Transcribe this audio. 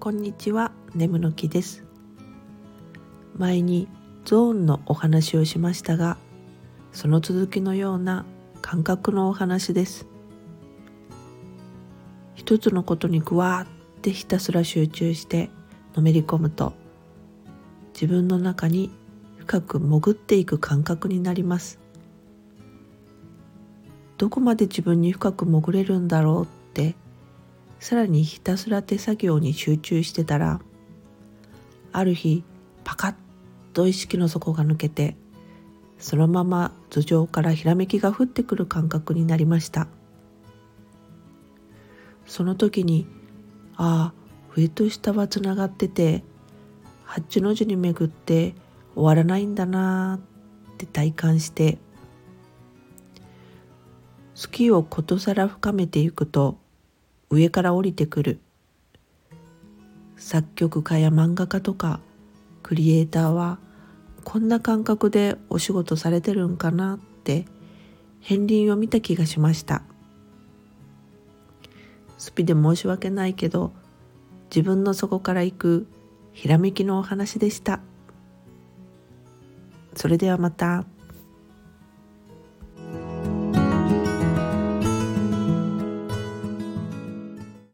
こんにちは、ネムの木です。前にゾーンのお話をしましたが、その続きのような感覚のお話です。一つのことにぐわーってひたすら集中してのめり込むと、自分の中に深く潜っていく感覚になります。どこまで自分に深く潜れるんだろうってさらにひたすら手作業に集中してたらある日パカッと意識の底が抜けてそのまま頭上からひらめきが降ってくる感覚になりました。その時にああ上と下はつながってて八の字に巡って終わらないんだなって体感して好きをことさら深めていくと上から降りてくる。作曲家や漫画家とかクリエイターはこんな感覚でお仕事されてるんかなって片鱗を見た気がしました。スピで申し訳ないけど自分の底から行くひらめきのお話でした。それではまた。